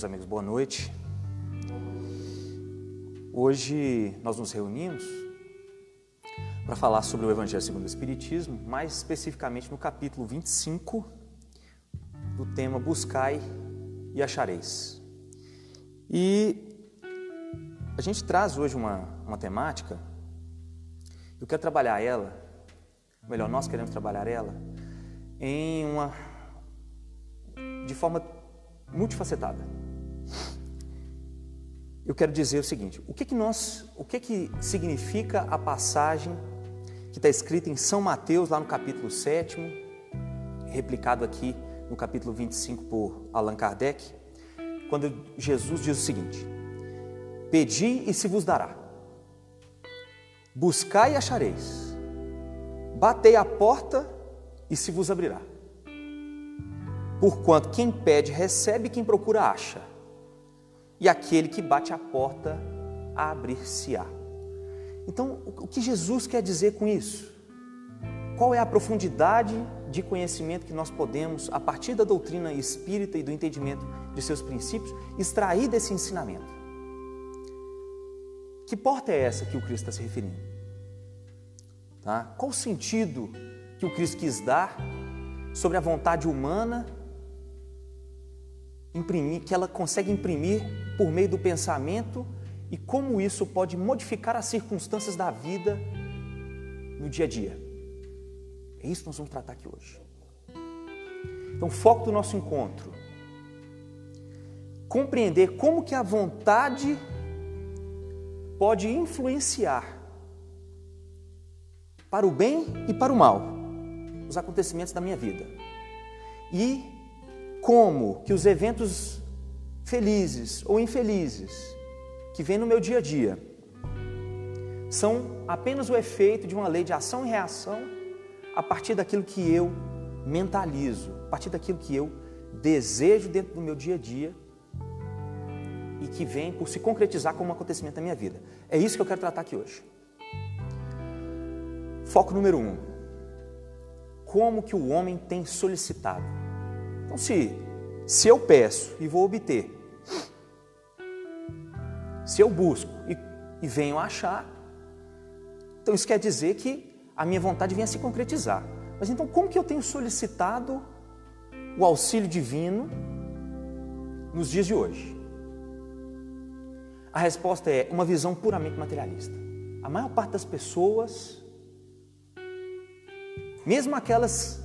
meus amigos, boa noite. Hoje nós nos reunimos para falar sobre o Evangelho segundo o Espiritismo, mais especificamente no capítulo 25 do tema Buscai e Achareis. E a gente traz hoje uma, uma temática, eu quero trabalhar ela, melhor, nós queremos trabalhar ela, em uma. de forma multifacetada. Eu quero dizer o seguinte: o que que nós, o que que significa a passagem que está escrita em São Mateus, lá no capítulo 7, replicado aqui no capítulo 25 por Allan Kardec, quando Jesus diz o seguinte: Pedi e se vos dará, buscai e achareis, batei a porta e se vos abrirá. Porquanto quem pede recebe, quem procura acha. E aquele que bate a porta abrir-se-á. Então, o que Jesus quer dizer com isso? Qual é a profundidade de conhecimento que nós podemos, a partir da doutrina espírita e do entendimento de seus princípios, extrair desse ensinamento? Que porta é essa que o Cristo está se referindo? Tá? Qual o sentido que o Cristo quis dar sobre a vontade humana imprimir, que ela consegue imprimir por meio do pensamento e como isso pode modificar as circunstâncias da vida no dia a dia. É isso que nós vamos tratar aqui hoje. Então, foco do nosso encontro compreender como que a vontade pode influenciar para o bem e para o mal os acontecimentos da minha vida. E como que os eventos felizes ou infelizes que vêm no meu dia a dia são apenas o efeito de uma lei de ação e reação a partir daquilo que eu mentalizo, a partir daquilo que eu desejo dentro do meu dia a dia e que vem por se concretizar como um acontecimento da minha vida. É isso que eu quero tratar aqui hoje. Foco número um: como que o homem tem solicitado então, se, se eu peço e vou obter, se eu busco e, e venho achar, então isso quer dizer que a minha vontade vem a se concretizar. Mas então, como que eu tenho solicitado o auxílio divino nos dias de hoje? A resposta é uma visão puramente materialista. A maior parte das pessoas, mesmo aquelas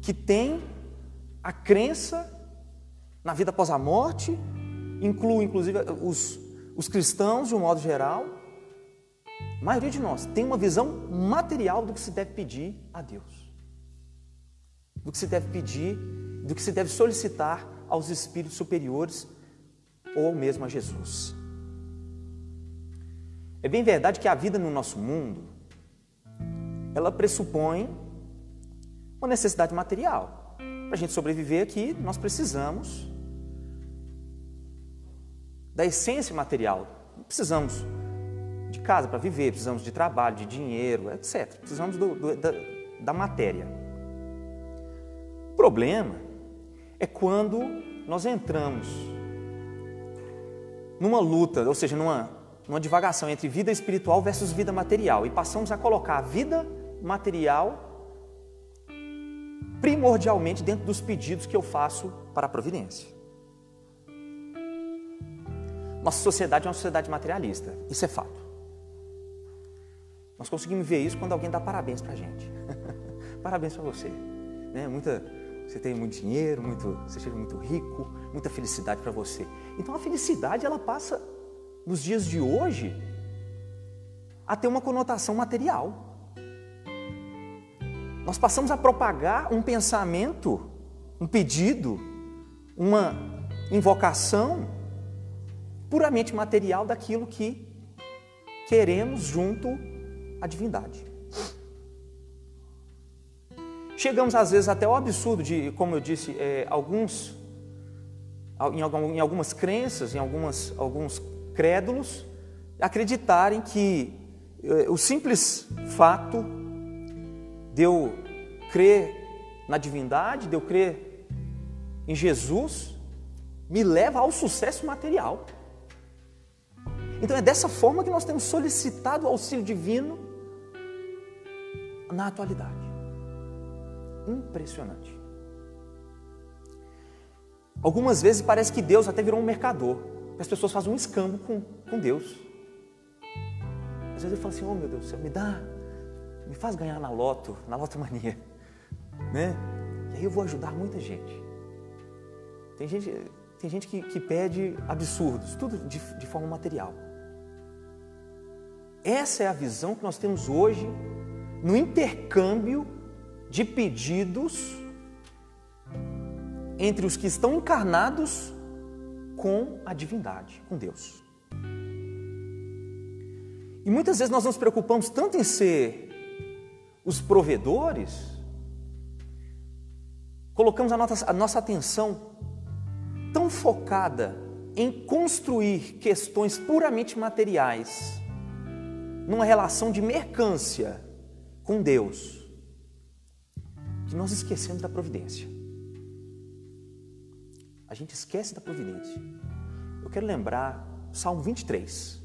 que têm a crença na vida após a morte, inclui inclusive os, os cristãos de um modo geral. A maioria de nós tem uma visão material do que se deve pedir a Deus, do que se deve pedir, do que se deve solicitar aos espíritos superiores ou mesmo a Jesus. É bem verdade que a vida no nosso mundo ela pressupõe uma necessidade material. Para a gente sobreviver aqui, nós precisamos da essência material. Precisamos de casa para viver, precisamos de trabalho, de dinheiro, etc. Precisamos do, do, da, da matéria. O problema é quando nós entramos numa luta, ou seja, numa, numa divagação entre vida espiritual versus vida material e passamos a colocar a vida material primordialmente dentro dos pedidos que eu faço para a providência. Nossa sociedade é uma sociedade materialista, isso é fato. Nós conseguimos ver isso quando alguém dá parabéns para a gente. parabéns para você. Né? Muita, você tem muito dinheiro, muito, você chega muito rico, muita felicidade para você. Então a felicidade ela passa nos dias de hoje a ter uma conotação material. Nós passamos a propagar um pensamento, um pedido, uma invocação puramente material daquilo que queremos junto à divindade. Chegamos às vezes até o absurdo de, como eu disse, é, alguns, em, algumas crenças, em algumas, alguns crédulos, acreditarem que é, o simples fato de eu crer na divindade, de eu crer em Jesus, me leva ao sucesso material. Então é dessa forma que nós temos solicitado o auxílio divino na atualidade. Impressionante. Algumas vezes parece que Deus até virou um mercador. As pessoas fazem um escambo com, com Deus. Às vezes eu falo assim, oh meu Deus do céu, me dá, me faz ganhar na loto, na lotomania. Né? E aí eu vou ajudar muita gente. Tem gente, tem gente que, que pede absurdos, tudo de, de forma material. Essa é a visão que nós temos hoje no intercâmbio de pedidos entre os que estão encarnados com a divindade, com Deus. E muitas vezes nós nos preocupamos tanto em ser os provedores, colocamos a nossa, a nossa atenção tão focada em construir questões puramente materiais, numa relação de mercância com Deus, que nós esquecemos da providência. A gente esquece da providência. Eu quero lembrar Salmo 23.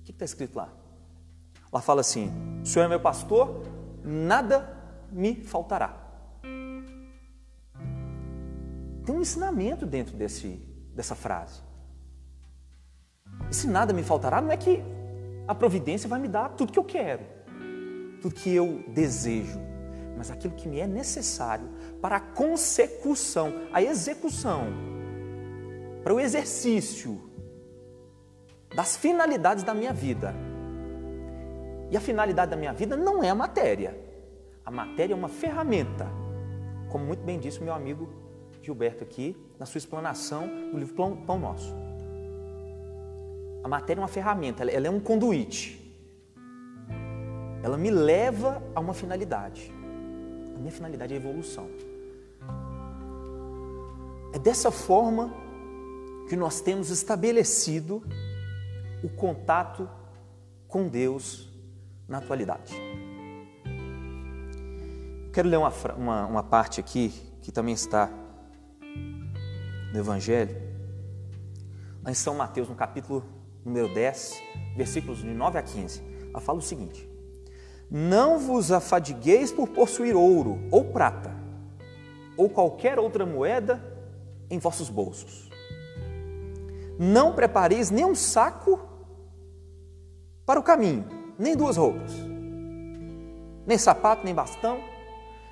O que está escrito lá? Lá fala assim: O Senhor é meu pastor, nada me faltará. Tem um ensinamento dentro desse, dessa frase. Esse nada me faltará não é que a providência vai me dar tudo que eu quero, tudo que eu desejo, mas aquilo que me é necessário para a consecução, a execução, para o exercício das finalidades da minha vida. E a finalidade da minha vida não é a matéria. A matéria é uma ferramenta, como muito bem disse o meu amigo Gilberto aqui, na sua explanação do livro Pão Nosso. A matéria é uma ferramenta, ela é um conduíte. Ela me leva a uma finalidade. A minha finalidade é a evolução. É dessa forma que nós temos estabelecido o contato com Deus na atualidade. Quero ler uma, uma, uma parte aqui que também está no Evangelho, em São Mateus, no capítulo número 10, versículos de 9 a 15. Ela fala o seguinte: Não vos afadigueis por possuir ouro ou prata, ou qualquer outra moeda em vossos bolsos. Não prepareis nem um saco para o caminho, nem duas roupas, nem sapato, nem bastão,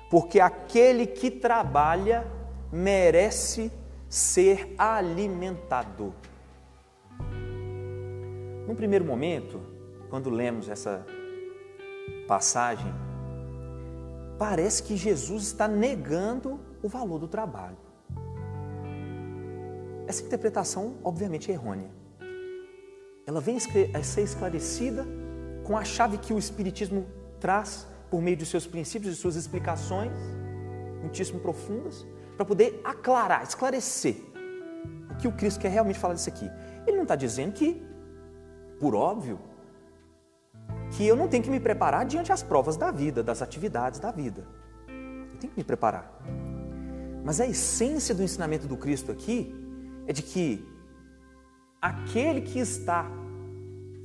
porque aquele que trabalha merece ser alimentado. Num primeiro momento, quando lemos essa passagem, parece que Jesus está negando o valor do trabalho. Essa interpretação, obviamente, é errônea. Ela vem a ser esclarecida com a chave que o Espiritismo traz por meio de seus princípios e suas explicações, muitíssimo profundas, para poder aclarar, esclarecer o que o Cristo quer realmente falar disso aqui. Ele não está dizendo que, por óbvio, que eu não tenho que me preparar diante das provas da vida, das atividades da vida. Eu tenho que me preparar. Mas a essência do ensinamento do Cristo aqui é de que aquele que está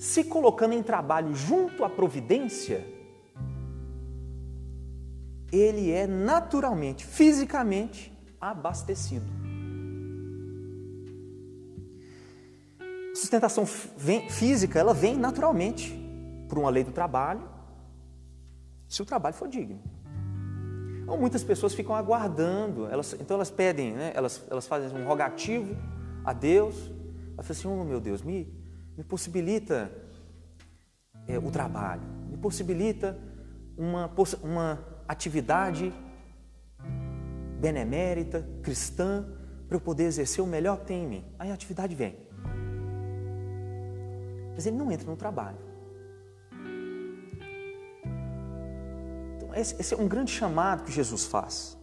se colocando em trabalho junto à providência, ele é naturalmente, fisicamente abastecido. A sustentação física, ela vem naturalmente por uma lei do trabalho, se o trabalho for digno. Então, muitas pessoas ficam aguardando, elas, então elas pedem, né, elas, elas fazem um rogativo a Deus, elas falam assim, oh meu Deus, me, me possibilita é, o trabalho, me possibilita uma, uma atividade benemérita, cristã, para eu poder exercer o melhor que tem em mim. Aí a atividade vem. Mas ele não entra no trabalho. Então, esse, esse é um grande chamado que Jesus faz.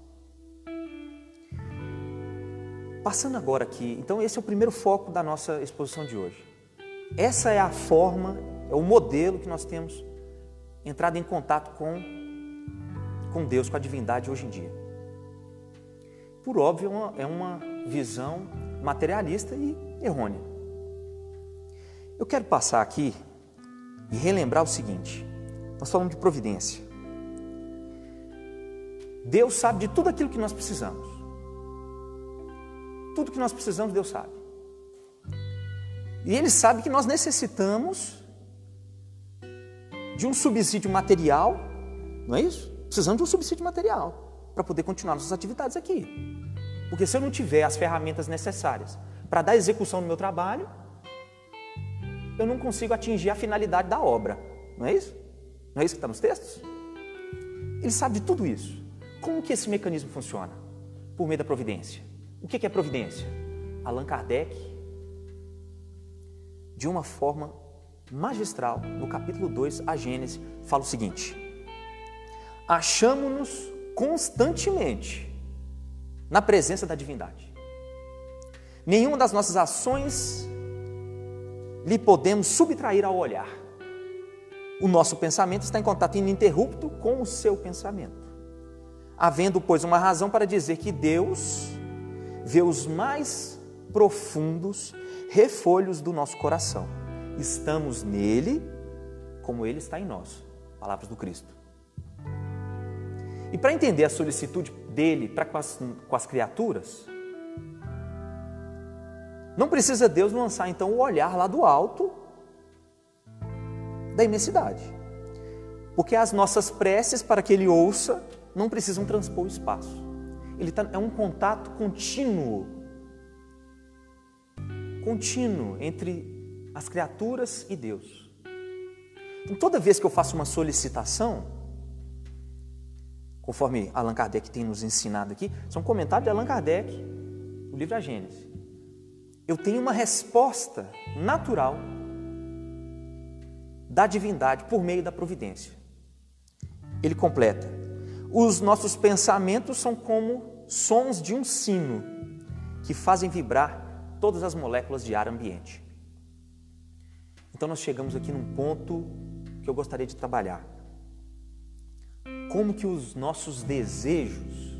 Passando agora aqui, então esse é o primeiro foco da nossa exposição de hoje. Essa é a forma, é o modelo que nós temos entrado em contato com, com Deus, com a divindade hoje em dia por óbvio, é uma, é uma visão materialista e errônea. Eu quero passar aqui e relembrar o seguinte: nós falamos de providência. Deus sabe de tudo aquilo que nós precisamos. Tudo que nós precisamos, Deus sabe. E Ele sabe que nós necessitamos de um subsídio material, não é isso? Precisamos de um subsídio material para poder continuar nossas atividades aqui. Porque se eu não tiver as ferramentas necessárias para dar execução no meu trabalho, eu não consigo atingir a finalidade da obra. Não é isso? Não é isso que está nos textos? Ele sabe de tudo isso. Como que esse mecanismo funciona? Por meio da providência. O que é providência? Allan Kardec, de uma forma magistral, no capítulo 2, a Gênesis, fala o seguinte: Achamos-nos constantemente na presença da divindade. Nenhuma das nossas ações lhe podemos subtrair ao olhar. O nosso pensamento está em contato ininterrupto com o seu pensamento. Havendo, pois, uma razão para dizer que Deus vê os mais profundos refolhos do nosso coração. Estamos nele como ele está em nós. Palavras do Cristo. E para entender a solicitude dele para com com as criaturas, não precisa Deus lançar então o olhar lá do alto da imensidade. Porque as nossas preces para que Ele ouça não precisam transpor o espaço. Ele tá, é um contato contínuo contínuo entre as criaturas e Deus. Então, toda vez que eu faço uma solicitação, conforme Allan Kardec tem nos ensinado aqui, são comentários de Allan Kardec, no livro A Gênesis eu tenho uma resposta natural da divindade por meio da providência. Ele completa: os nossos pensamentos são como sons de um sino que fazem vibrar todas as moléculas de ar ambiente. Então nós chegamos aqui num ponto que eu gostaria de trabalhar. Como que os nossos desejos,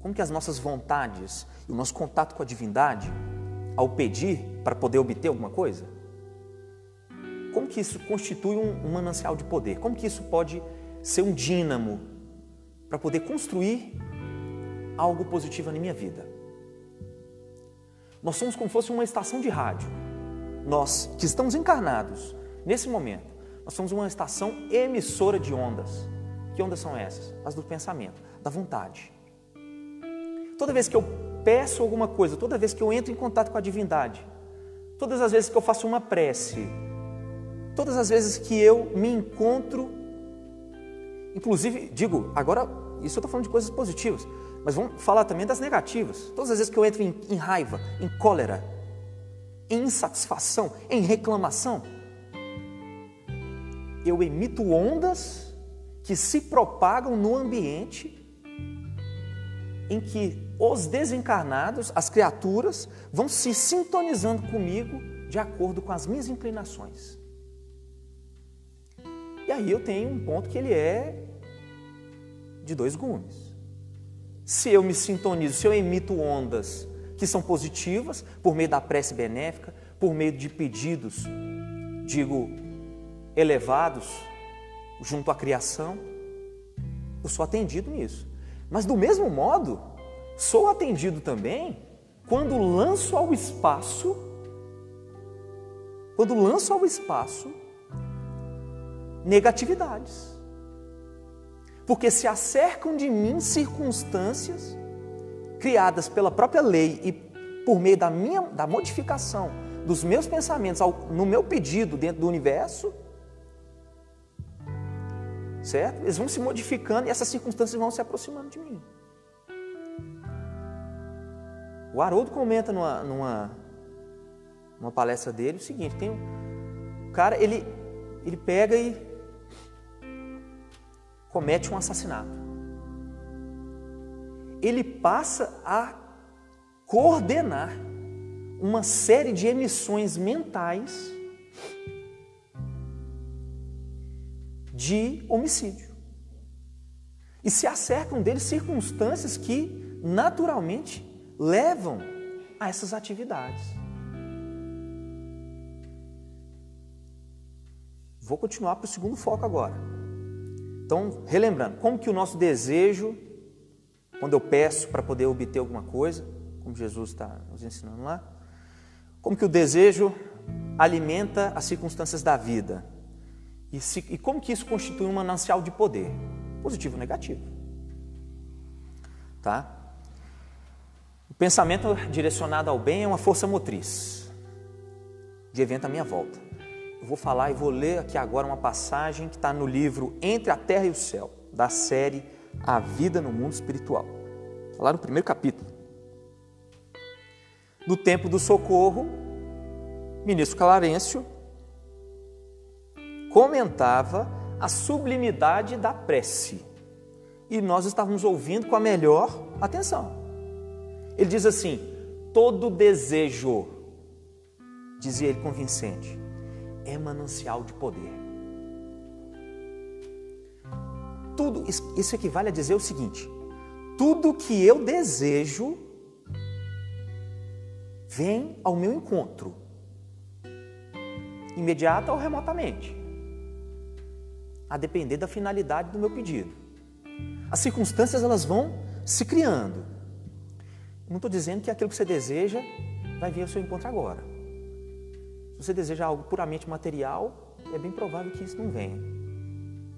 como que as nossas vontades o nosso contato com a divindade ao pedir para poder obter alguma coisa? Como que isso constitui um, um manancial de poder? Como que isso pode ser um dínamo para poder construir algo positivo na minha vida? Nós somos como se fosse uma estação de rádio. Nós que estamos encarnados nesse momento, nós somos uma estação emissora de ondas. Que ondas são essas? As do pensamento, da vontade. Toda vez que eu peço alguma coisa, toda vez que eu entro em contato com a divindade, todas as vezes que eu faço uma prece, todas as vezes que eu me encontro, inclusive, digo, agora, isso eu estou falando de coisas positivas, mas vamos falar também das negativas. Todas as vezes que eu entro em, em raiva, em cólera, em insatisfação, em reclamação, eu emito ondas que se propagam no ambiente em que os desencarnados, as criaturas, vão se sintonizando comigo de acordo com as minhas inclinações. E aí eu tenho um ponto que ele é de dois gumes. Se eu me sintonizo, se eu emito ondas que são positivas, por meio da prece benéfica, por meio de pedidos, digo, elevados, junto à criação, eu sou atendido nisso. Mas do mesmo modo, sou atendido também quando lanço ao espaço, quando lanço ao espaço negatividades. Porque se acercam de mim circunstâncias criadas pela própria lei e por meio da minha da modificação dos meus pensamentos ao, no meu pedido dentro do universo, certo? Eles vão se modificando e essas circunstâncias vão se aproximando de mim. O Haroldo comenta numa, numa, numa palestra dele o seguinte: tem um cara, ele, ele pega e comete um assassinato. Ele passa a coordenar uma série de emissões mentais de homicídio. E se acercam dele circunstâncias que naturalmente levam a essas atividades. Vou continuar para o segundo foco agora. Então, relembrando, como que o nosso desejo, quando eu peço para poder obter alguma coisa, como Jesus está nos ensinando lá, como que o desejo alimenta as circunstâncias da vida e, se, e como que isso constitui um manancial de poder, positivo ou negativo. Tá? O pensamento direcionado ao bem é uma força motriz de evento à minha volta. Vou falar e vou ler aqui agora uma passagem que está no livro Entre a Terra e o Céu, da série A Vida no Mundo Espiritual. Está lá no primeiro capítulo. No tempo do socorro, ministro Clarêncio comentava a sublimidade da prece. E nós estávamos ouvindo com a melhor atenção. Ele diz assim: todo desejo, dizia ele convincente, é manancial de poder. Tudo isso equivale a dizer o seguinte: tudo que eu desejo vem ao meu encontro, imediata ou remotamente, a depender da finalidade do meu pedido. As circunstâncias elas vão se criando. Não estou dizendo que aquilo que você deseja vai vir ao seu encontro agora. Se você deseja algo puramente material, é bem provável que isso não venha.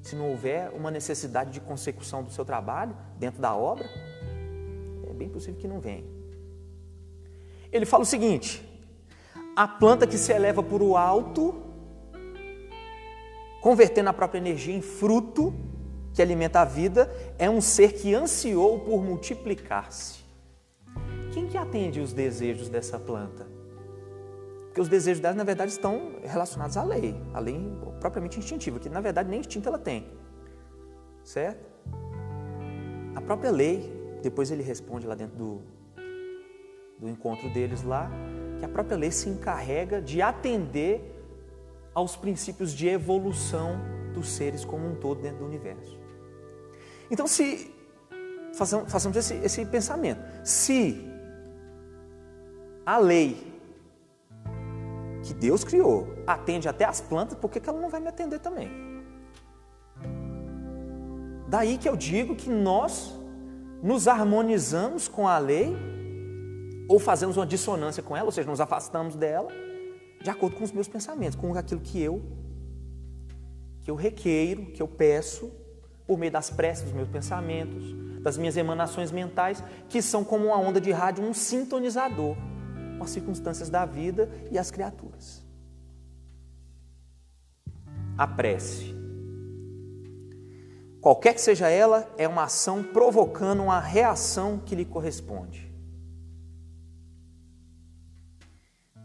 Se não houver uma necessidade de consecução do seu trabalho dentro da obra, é bem possível que não venha. Ele fala o seguinte: a planta que se eleva por o alto, convertendo a própria energia em fruto que alimenta a vida, é um ser que ansiou por multiplicar-se. Quem que atende os desejos dessa planta? Porque os desejos dela, na verdade, estão relacionados à lei, a lei propriamente instintiva, que na verdade nem instinto ela tem. Certo? A própria lei, depois ele responde lá dentro do, do encontro deles lá, que a própria lei se encarrega de atender aos princípios de evolução dos seres como um todo dentro do universo. Então, se façamos esse, esse pensamento, se a lei que Deus criou atende até as plantas, por que, ela não vai me atender também? Daí que eu digo que nós nos harmonizamos com a lei ou fazemos uma dissonância com ela, ou seja, nos afastamos dela de acordo com os meus pensamentos, com aquilo que eu que eu requeiro, que eu peço por meio das preces dos meus pensamentos, das minhas emanações mentais, que são como uma onda de rádio, um sintonizador com as circunstâncias da vida e as criaturas. A prece, qualquer que seja ela, é uma ação provocando uma reação que lhe corresponde.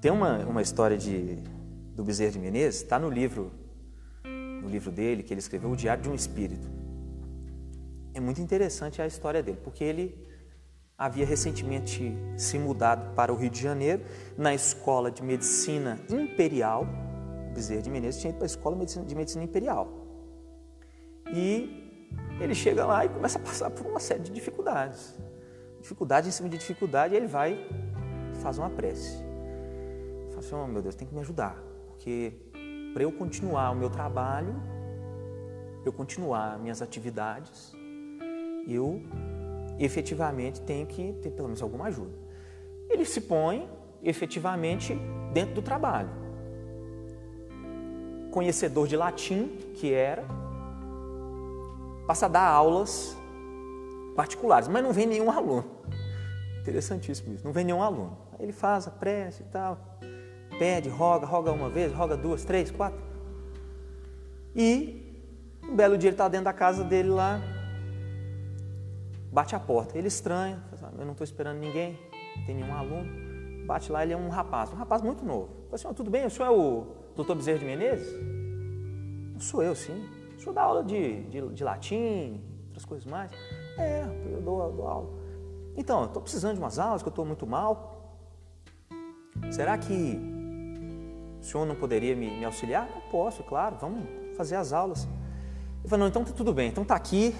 Tem uma, uma história de, do Bezerra de Menezes, está no livro, no livro dele, que ele escreveu, O Diário de um Espírito. É muito interessante a história dele, porque ele havia recentemente se mudado para o Rio de Janeiro, na Escola de Medicina Imperial. Bezerra de Menezes tinha ido para a Escola de Medicina Imperial. E ele chega lá e começa a passar por uma série de dificuldades. Dificuldade em cima de dificuldade, e ele vai faz uma prece. Fala assim, oh, meu Deus, tem que me ajudar, porque para eu continuar o meu trabalho, eu continuar minhas atividades, eu efetivamente tenho que ter pelo menos alguma ajuda. Ele se põe efetivamente dentro do trabalho. Conhecedor de latim, que era, passa a dar aulas particulares, mas não vem nenhum aluno. Interessantíssimo isso, não vem nenhum aluno. Aí ele faz a prece e tal, pede, roga, roga uma vez, roga duas, três, quatro. E um belo dia ele está dentro da casa dele lá, bate a porta. Ele estranha, eu não estou esperando ninguém, não tem nenhum aluno. Bate lá, ele é um rapaz, um rapaz muito novo. Fala assim, tudo bem, o senhor é o doutor Bezerra de Menezes? Não sou eu, sim. O senhor dá aula de, de, de latim, outras coisas mais? É, eu dou, dou aula. Então, eu estou precisando de umas aulas, que eu estou muito mal. Será que o senhor não poderia me, me auxiliar? Eu posso, claro, vamos fazer as aulas. Ele falou, não, então tá tudo bem, então tá aqui,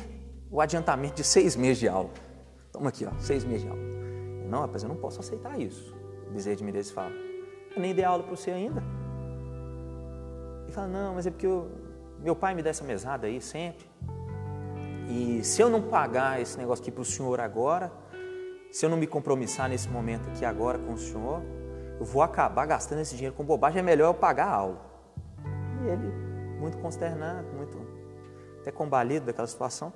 o adiantamento de seis meses de aula. Toma aqui, ó, seis meses de aula. Não, rapaz, eu não posso aceitar isso. Bezerra de Menezes fala. Eu nem dei aula para você ainda. Ele fala, não, mas é porque eu, meu pai me dá essa mesada aí sempre. E se eu não pagar esse negócio aqui para o senhor agora, se eu não me compromissar nesse momento aqui agora com o senhor, eu vou acabar gastando esse dinheiro com bobagem, é melhor eu pagar a aula. E ele, muito consternado, muito até combalido daquela situação,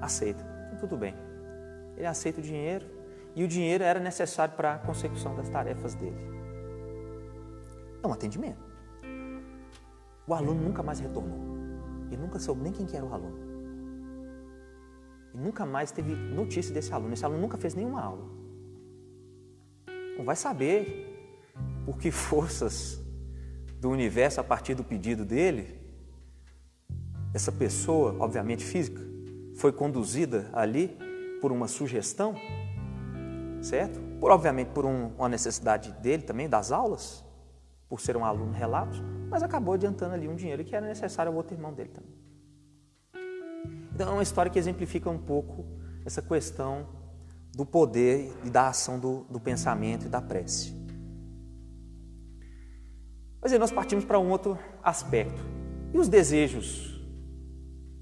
aceita. Então, tudo bem. Ele aceita o dinheiro e o dinheiro era necessário para a consecução das tarefas dele. É um atendimento. O aluno nunca mais retornou. Ele nunca soube nem quem que era o aluno. E nunca mais teve notícia desse aluno. Esse aluno nunca fez nenhuma aula. Não vai saber por que forças do universo, a partir do pedido dele, essa pessoa, obviamente física, foi conduzida ali por uma sugestão, certo? Por obviamente por um, uma necessidade dele também das aulas, por ser um aluno relato, mas acabou adiantando ali um dinheiro que era necessário ao outro irmão dele também. Então é uma história que exemplifica um pouco essa questão do poder e da ação do, do pensamento e da prece. Mas aí nós partimos para um outro aspecto. E os desejos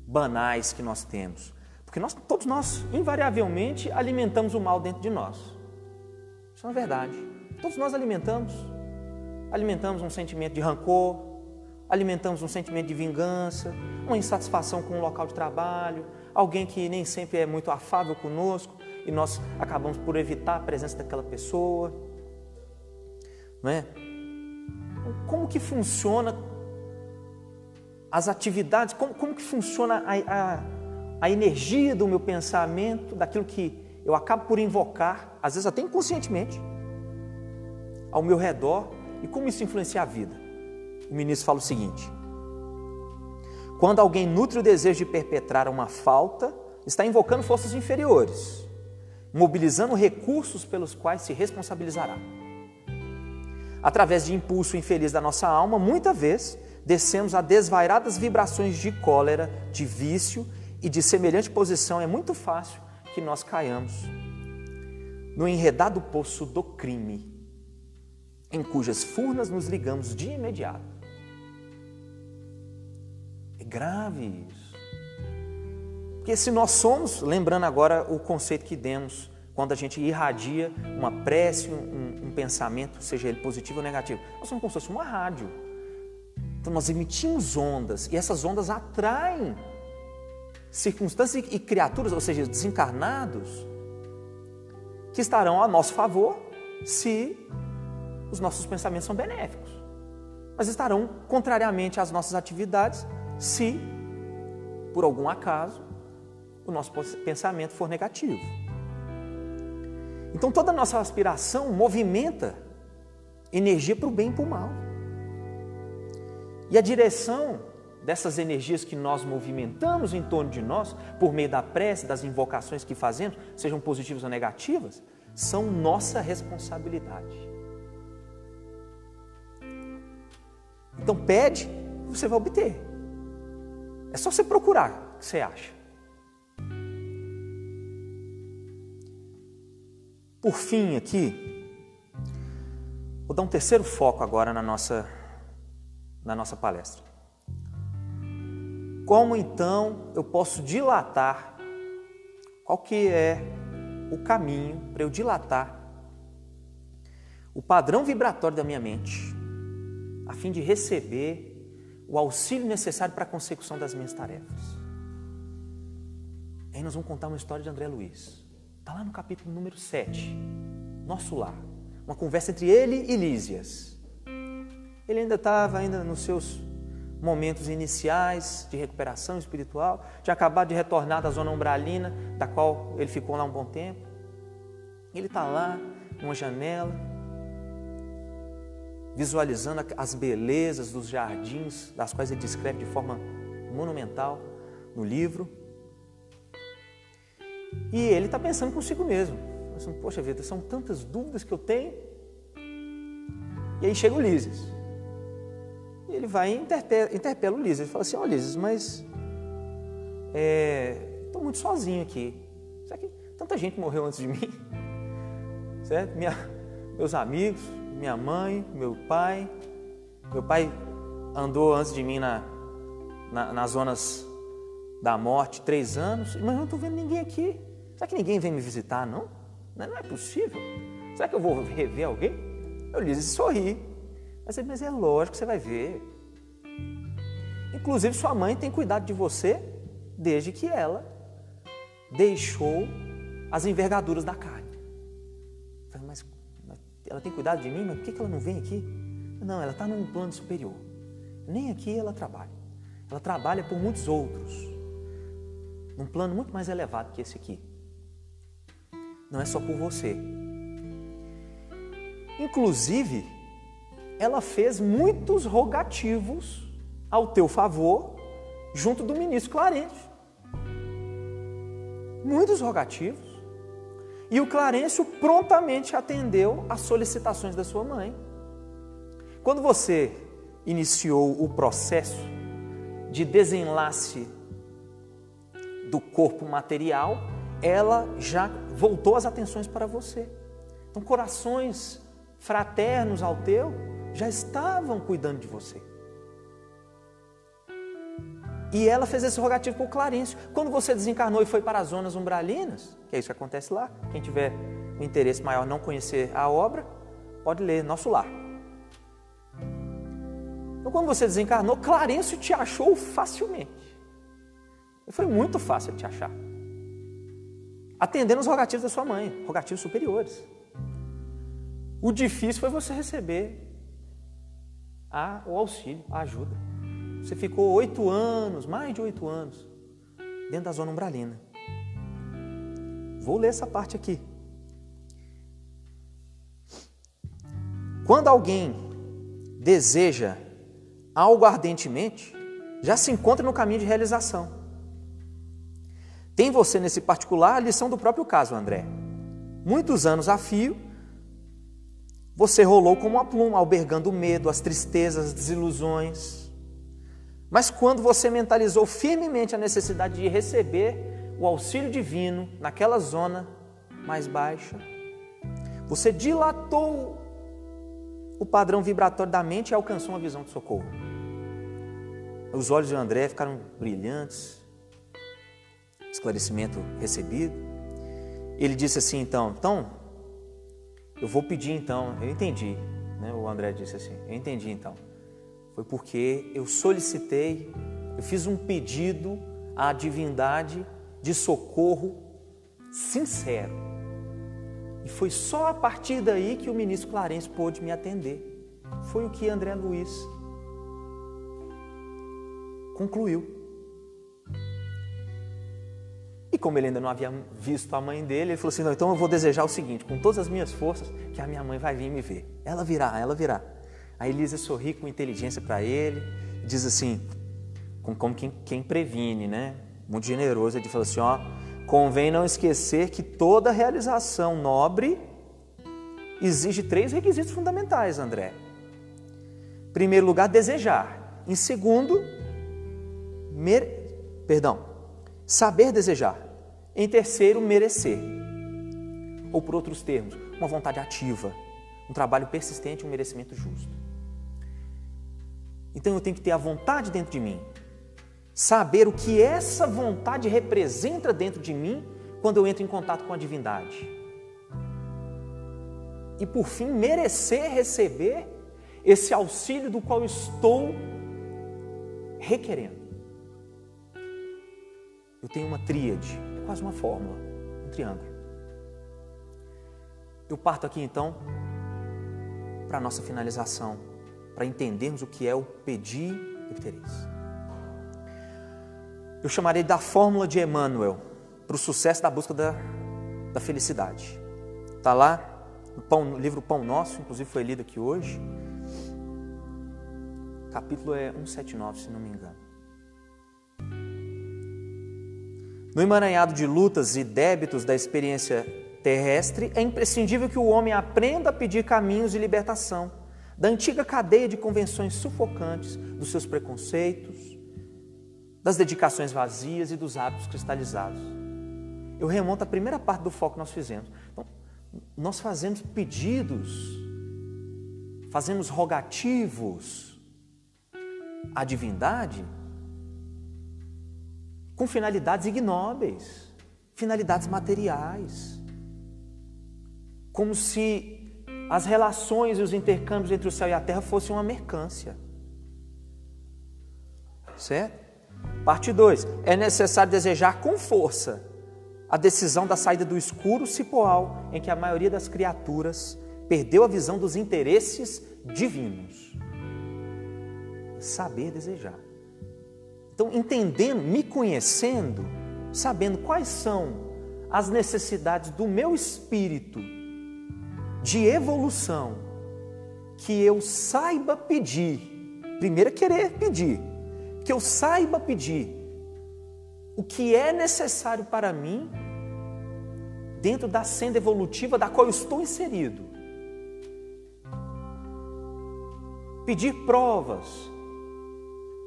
banais que nós temos? Porque nós, todos nós, invariavelmente, alimentamos o mal dentro de nós. Isso é uma verdade. Todos nós alimentamos. Alimentamos um sentimento de rancor, alimentamos um sentimento de vingança, uma insatisfação com o local de trabalho, alguém que nem sempre é muito afável conosco e nós acabamos por evitar a presença daquela pessoa. Não é? Como que funciona as atividades, como, como que funciona a, a, a energia do meu pensamento, daquilo que eu acabo por invocar, às vezes até inconscientemente, ao meu redor e como isso influencia a vida o ministro fala o seguinte: quando alguém nutre o desejo de perpetrar uma falta, está invocando forças inferiores, mobilizando recursos pelos quais se responsabilizará. Através de impulso infeliz da nossa alma, muitas vezes descemos a desvairadas vibrações de cólera, de vício e de semelhante posição. É muito fácil que nós caiamos no enredado poço do crime, em cujas furnas nos ligamos de imediato grave isso. Porque se nós somos, lembrando agora o conceito que demos, quando a gente irradia uma prece, um, um pensamento, seja ele positivo ou negativo, nós somos como se fosse uma rádio. Então nós emitimos ondas e essas ondas atraem circunstâncias e criaturas, ou seja, desencarnados, que estarão a nosso favor se os nossos pensamentos são benéficos. Mas estarão contrariamente às nossas atividades se, por algum acaso, o nosso pensamento for negativo. Então toda a nossa aspiração movimenta energia para o bem e para o mal. E a direção dessas energias que nós movimentamos em torno de nós, por meio da prece, das invocações que fazemos, sejam positivas ou negativas, são nossa responsabilidade. Então pede, você vai obter. É só você procurar o que você acha. Por fim, aqui, vou dar um terceiro foco agora na nossa, na nossa palestra. Como então eu posso dilatar? Qual que é o caminho para eu dilatar o padrão vibratório da minha mente, a fim de receber o auxílio necessário para a consecução das minhas tarefas. Aí nós vamos contar uma história de André Luiz. Está lá no capítulo número 7, Nosso Lar. Uma conversa entre ele e Lísias. Ele ainda estava ainda nos seus momentos iniciais de recuperação espiritual, tinha acabado de retornar da zona umbralina, da qual ele ficou lá um bom tempo. Ele está lá, numa janela, visualizando as belezas dos jardins, das quais ele descreve de forma monumental no livro. E ele está pensando consigo mesmo. Assim, Poxa vida, são tantas dúvidas que eu tenho. E aí chega o Ulisses. E ele vai e interpela, interpela o Ulisses. Ele fala assim, ó oh, mas estou é, muito sozinho aqui. Será que tanta gente morreu antes de mim? certo? Minha, meus amigos, minha mãe, meu pai. Meu pai andou antes de mim na, na, nas zonas da morte três anos, mas eu não estou vendo ninguém aqui. Será que ninguém vem me visitar, não? Não é possível. Será que eu vou rever alguém? Eu lhes sorri. Mas, mas é lógico você vai ver. Inclusive, sua mãe tem cuidado de você desde que ela deixou as envergaduras da carne. Mas ela tem cuidado de mim, mas por que ela não vem aqui? Não, ela está num plano superior. Nem aqui ela trabalha. Ela trabalha por muitos outros. Num plano muito mais elevado que esse aqui. Não é só por você. Inclusive, ela fez muitos rogativos ao teu favor junto do ministro Clarence. Muitos rogativos. E o Clarencio prontamente atendeu às solicitações da sua mãe. Quando você iniciou o processo de desenlace do corpo material, ela já voltou as atenções para você. Então, corações fraternos ao teu já estavam cuidando de você. E ela fez esse rogativo por Clarencio. Quando você desencarnou e foi para as zonas umbralinas, que é isso que acontece lá, quem tiver um interesse maior não conhecer a obra, pode ler Nosso Lar. Então, quando você desencarnou, Clarencio te achou facilmente. Foi muito fácil te achar. Atendendo os rogativos da sua mãe, rogativos superiores. O difícil foi você receber a, o auxílio, a ajuda. Você ficou oito anos, mais de oito anos, dentro da zona umbralina. Vou ler essa parte aqui. Quando alguém deseja algo ardentemente, já se encontra no caminho de realização. Tem você nesse particular a lição do próprio caso, André. Muitos anos a fio, você rolou como uma pluma, albergando o medo, as tristezas, as desilusões. Mas quando você mentalizou firmemente a necessidade de receber o auxílio divino naquela zona mais baixa, você dilatou o padrão vibratório da mente e alcançou uma visão de socorro. Os olhos de André ficaram brilhantes, esclarecimento recebido. Ele disse assim: então, então, eu vou pedir então, eu entendi, né? o André disse assim, eu entendi então. Foi porque eu solicitei, eu fiz um pedido à divindade de socorro sincero. E foi só a partir daí que o ministro Clarence pôde me atender. Foi o que André Luiz concluiu. E como ele ainda não havia visto a mãe dele, ele falou assim: não, então eu vou desejar o seguinte, com todas as minhas forças, que a minha mãe vai vir me ver. Ela virá, ela virá. A Elisa sorri com inteligência para ele, diz assim, como quem, quem previne, né? Muito generoso, ele falou assim: ó, convém não esquecer que toda realização nobre exige três requisitos fundamentais, André. Em primeiro lugar, desejar. Em segundo, mer... perdão, saber desejar. Em terceiro, merecer. Ou por outros termos, uma vontade ativa, um trabalho persistente um merecimento justo. Então eu tenho que ter a vontade dentro de mim, saber o que essa vontade representa dentro de mim quando eu entro em contato com a divindade. E por fim, merecer receber esse auxílio do qual estou requerendo. Eu tenho uma tríade, quase uma fórmula, um triângulo. Eu parto aqui então para a nossa finalização, para entendermos o que é o pedir e obtereis. Eu chamarei da fórmula de Emmanuel para o sucesso da busca da, da felicidade. Está lá no, pão, no livro Pão Nosso, inclusive foi lido aqui hoje. Capítulo é 179, se não me engano. No emaranhado de lutas e débitos da experiência terrestre, é imprescindível que o homem aprenda a pedir caminhos de libertação da antiga cadeia de convenções sufocantes, dos seus preconceitos, das dedicações vazias e dos hábitos cristalizados. Eu remonto à primeira parte do foco que nós fizemos. Então, nós fazemos pedidos, fazemos rogativos à divindade com finalidades ignóbeis, finalidades materiais. Como se as relações e os intercâmbios entre o céu e a terra fossem uma mercância. Certo? Parte 2. É necessário desejar com força a decisão da saída do escuro cipoal em que a maioria das criaturas perdeu a visão dos interesses divinos. Saber desejar. Então, entendendo, me conhecendo, sabendo quais são as necessidades do meu espírito de evolução, que eu saiba pedir, primeiro é querer pedir, que eu saiba pedir o que é necessário para mim dentro da senda evolutiva da qual eu estou inserido. Pedir provas,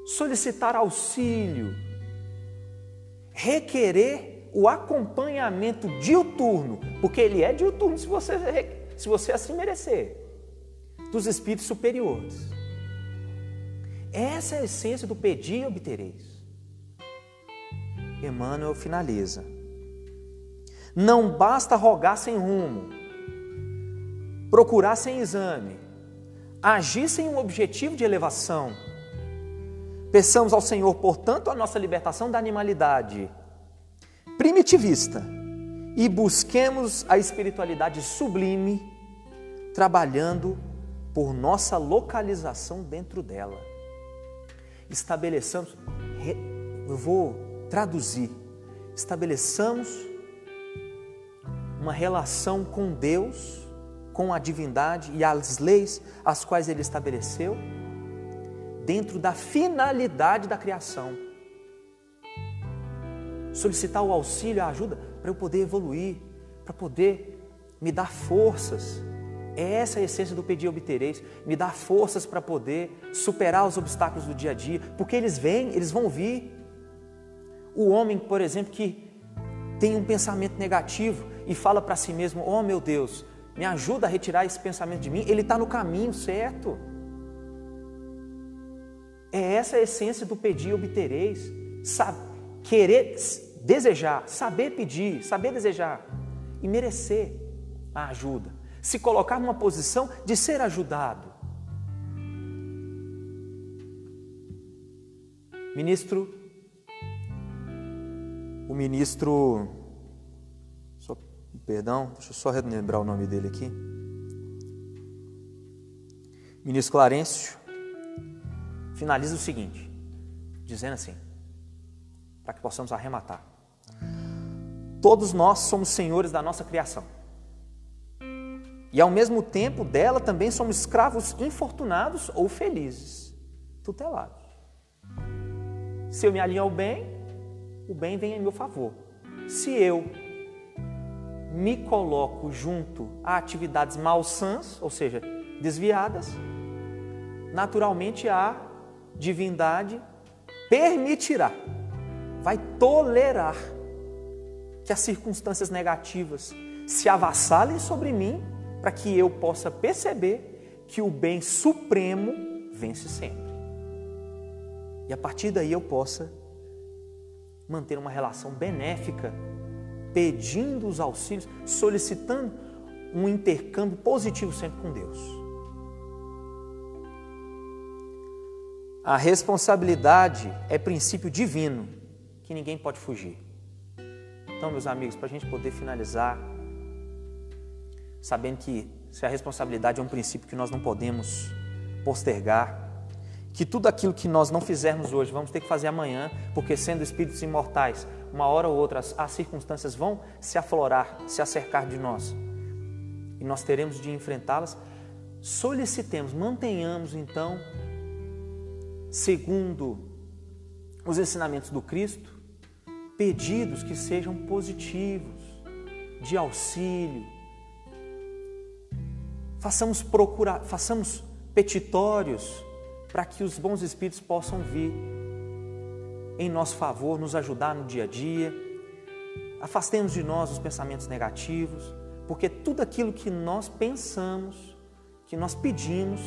solicitar auxílio, requerer o acompanhamento diuturno, porque ele é diuturno se você, se você assim merecer, dos espíritos superiores. Essa é a essência do pedir e obtereis. Emmanuel finaliza. Não basta rogar sem rumo, procurar sem exame, agir sem um objetivo de elevação Peçamos ao Senhor, portanto, a nossa libertação da animalidade primitivista e busquemos a espiritualidade sublime, trabalhando por nossa localização dentro dela. Estabeleçamos, eu vou traduzir, estabeleçamos uma relação com Deus, com a divindade e as leis as quais Ele estabeleceu dentro da finalidade da criação. Solicitar o auxílio, a ajuda, para eu poder evoluir, para poder me dar forças. É essa a essência do pedir obtereis, me dar forças para poder superar os obstáculos do dia a dia, porque eles vêm, eles vão vir. O homem, por exemplo, que tem um pensamento negativo e fala para si mesmo: Oh meu Deus, me ajuda a retirar esse pensamento de mim, ele está no caminho certo. É essa a essência do pedir obtereis. Sabe, querer, desejar, saber pedir, saber desejar e merecer a ajuda. Se colocar numa posição de ser ajudado. Ministro, o ministro, só, perdão, deixa eu só relembrar o nome dele aqui. Ministro Clarencio, finaliza o seguinte, dizendo assim, para que possamos arrematar. Todos nós somos senhores da nossa criação. E ao mesmo tempo dela também somos escravos infortunados ou felizes, tutelados. Se eu me alinho ao bem, o bem vem em meu favor. Se eu me coloco junto a atividades malsãs, ou seja, desviadas, naturalmente há divindade permitirá, vai tolerar que as circunstâncias negativas se avassalem sobre mim para que eu possa perceber que o bem supremo vence sempre. E a partir daí eu possa manter uma relação benéfica, pedindo os auxílios, solicitando um intercâmbio positivo sempre com Deus. A responsabilidade é princípio divino que ninguém pode fugir. Então, meus amigos, para a gente poder finalizar, sabendo que se a responsabilidade é um princípio que nós não podemos postergar, que tudo aquilo que nós não fizermos hoje vamos ter que fazer amanhã, porque sendo espíritos imortais, uma hora ou outra as, as circunstâncias vão se aflorar, se acercar de nós e nós teremos de enfrentá-las. Solicitemos, mantenhamos então segundo os ensinamentos do Cristo, pedidos que sejam positivos, de auxílio. Façamos procurar, façamos petitórios para que os bons espíritos possam vir em nosso favor, nos ajudar no dia a dia. Afastemos de nós os pensamentos negativos, porque tudo aquilo que nós pensamos, que nós pedimos,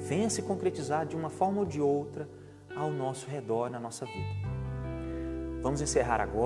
venha se concretizar de uma forma ou de outra ao nosso redor, na nossa vida. Vamos encerrar agora.